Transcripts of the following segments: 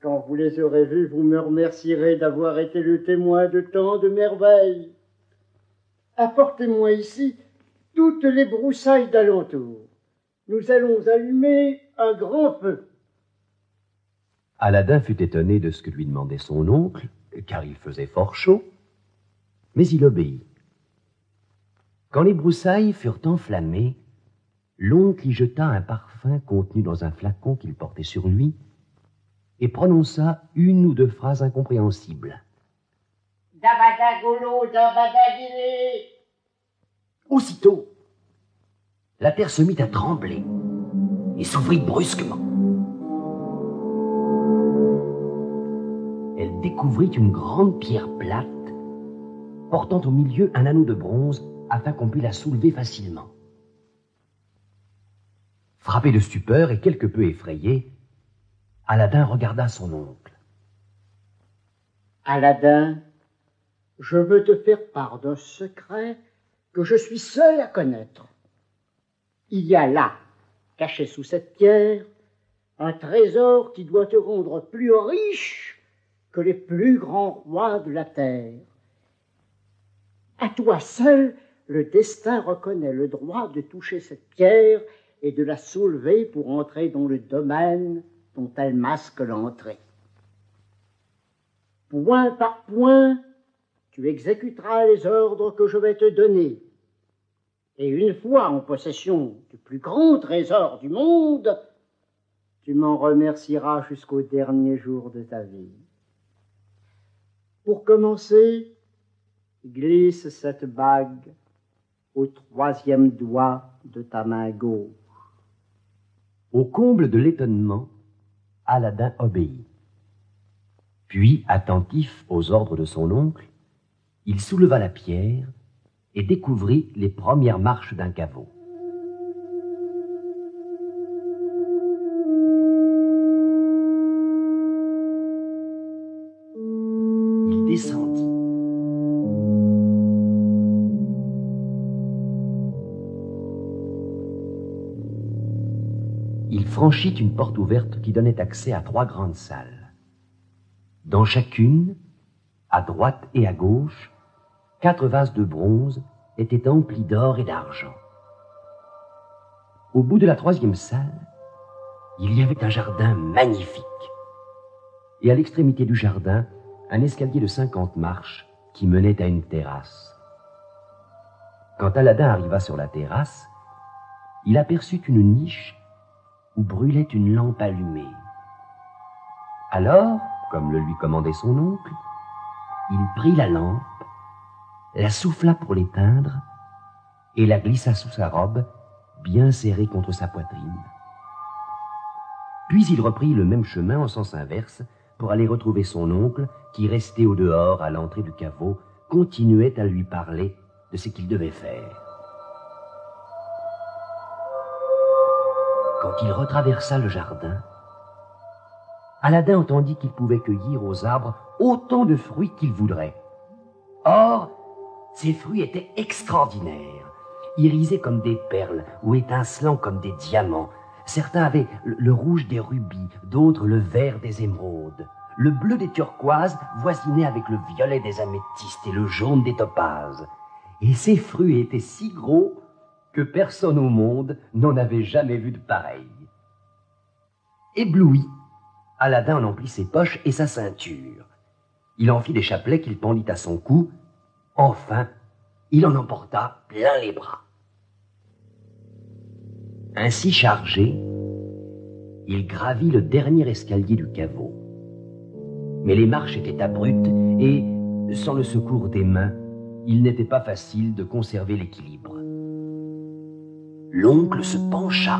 Quand vous les aurez vus, vous me remercierez d'avoir été le témoin de tant de merveilles. Apportez-moi ici toutes les broussailles d'alentour. Nous allons allumer un grand feu. Aladin fut étonné de ce que lui demandait son oncle, car il faisait fort chaud, mais il obéit. Quand les broussailles furent enflammées, l'oncle y jeta un parfum contenu dans un flacon qu'il portait sur lui et prononça une ou deux phrases incompréhensibles. Aussitôt, la terre se mit à trembler et s'ouvrit brusquement. Elle découvrit une grande pierre plate portant au milieu un anneau de bronze afin qu'on pût la soulever facilement. Frappé de stupeur et quelque peu effrayé, Aladin regarda son oncle. Aladin, je veux te faire part d'un secret que je suis seul à connaître. Il y a là, caché sous cette pierre, un trésor qui doit te rendre plus riche que les plus grands rois de la terre. À toi seul, le destin reconnaît le droit de toucher cette pierre et de la soulever pour entrer dans le domaine dont elle masque l'entrée. Point par point, tu exécuteras les ordres que je vais te donner. Et une fois en possession du plus grand trésor du monde, tu m'en remercieras jusqu'au dernier jour de ta vie. Pour commencer, glisse cette bague au troisième doigt de ta main gauche. Au comble de l'étonnement, Aladin obéit. Puis, attentif aux ordres de son oncle, il souleva la pierre et découvrit les premières marches d'un caveau. Il descendit. Franchit une porte ouverte qui donnait accès à trois grandes salles. Dans chacune, à droite et à gauche, quatre vases de bronze étaient emplis d'or et d'argent. Au bout de la troisième salle, il y avait un jardin magnifique. Et à l'extrémité du jardin, un escalier de cinquante marches qui menait à une terrasse. Quand Aladin arriva sur la terrasse, il aperçut une niche brûlait une lampe allumée. Alors, comme le lui commandait son oncle, il prit la lampe la souffla pour l'éteindre et la glissa sous sa robe, bien serrée contre sa poitrine. Puis il reprit le même chemin en sens inverse pour aller retrouver son oncle qui, resté au dehors à l'entrée du caveau, continuait à lui parler de ce qu'il devait faire. Quand il retraversa le jardin, Aladin entendit qu'il pouvait cueillir aux arbres autant de fruits qu'il voudrait. Or, ces fruits étaient extraordinaires, irisés comme des perles ou étincelants comme des diamants. Certains avaient le rouge des rubis, d'autres le vert des émeraudes. Le bleu des turquoises voisinait avec le violet des améthystes et le jaune des topazes. Et ces fruits étaient si gros que personne au monde n'en avait jamais vu de pareil. Ébloui, Aladin en emplit ses poches et sa ceinture. Il en fit des chapelets qu'il pendit à son cou Enfin, il en emporta plein les bras. Ainsi chargé, il gravit le dernier escalier du caveau. Mais les marches étaient abruptes et, sans le secours des mains, il n'était pas facile de conserver l'équilibre. L'oncle se pencha,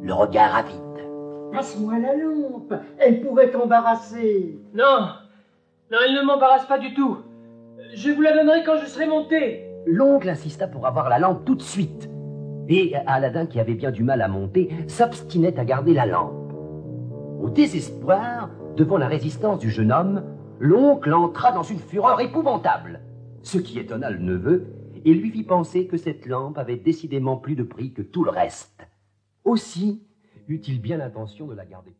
le regard avide. Passe-moi la lampe, elle pourrait t'embarrasser. Non, non, elle ne m'embarrasse pas du tout. Je vous la donnerai quand je serai monté. L'oncle insista pour avoir la lampe tout de suite. Et Aladdin, qui avait bien du mal à monter, s'obstinait à garder la lampe. Au désespoir, devant la résistance du jeune homme, l'oncle entra dans une fureur épouvantable, ce qui étonna le neveu et lui fit penser que cette lampe avait décidément plus de prix que tout le reste. Aussi eut-il bien l'intention de la garder.